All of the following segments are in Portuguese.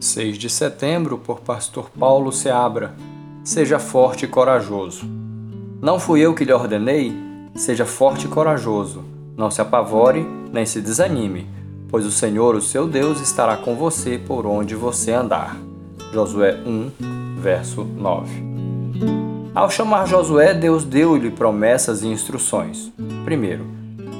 6 de setembro, por Pastor Paulo Seabra. Seja forte e corajoso. Não fui eu que lhe ordenei? Seja forte e corajoso. Não se apavore, nem se desanime, pois o Senhor, o seu Deus, estará com você por onde você andar. Josué 1, verso 9. Ao chamar Josué, Deus deu-lhe promessas e instruções. Primeiro,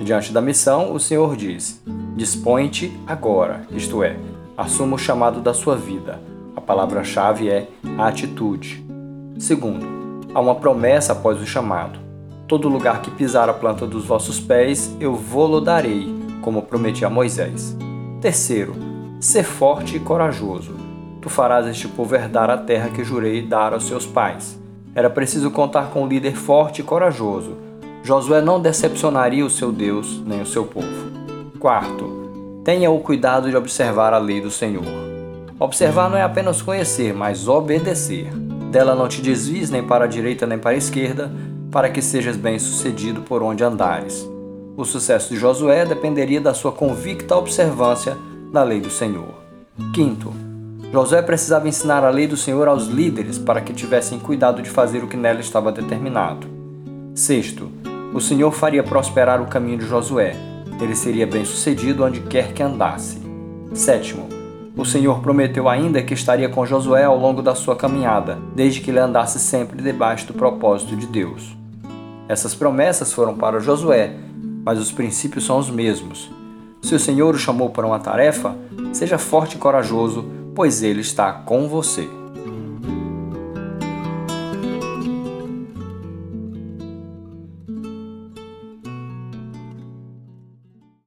diante da missão, o Senhor diz: Dispõe-te agora, isto é, assuma o chamado da sua vida. A palavra-chave é a atitude. Segundo, há uma promessa após o chamado. Todo lugar que pisar a planta dos vossos pés, eu vou-lo darei, como prometi a Moisés. Terceiro, ser forte e corajoso. Tu farás este povo herdar a terra que jurei dar aos seus pais. Era preciso contar com um líder forte e corajoso. Josué não decepcionaria o seu Deus nem o seu povo. Quarto, Tenha o cuidado de observar a lei do Senhor. Observar não é apenas conhecer, mas obedecer. Dela não te desvies nem para a direita nem para a esquerda, para que sejas bem-sucedido por onde andares. O sucesso de Josué dependeria da sua convicta observância da lei do Senhor. Quinto, Josué precisava ensinar a lei do Senhor aos líderes para que tivessem cuidado de fazer o que nela estava determinado. Sexto, o Senhor faria prosperar o caminho de Josué, ele seria bem-sucedido onde quer que andasse. Sétimo, o Senhor prometeu ainda que estaria com Josué ao longo da sua caminhada, desde que ele andasse sempre debaixo do propósito de Deus. Essas promessas foram para Josué, mas os princípios são os mesmos. Se o Senhor o chamou para uma tarefa, seja forte e corajoso, pois ele está com você.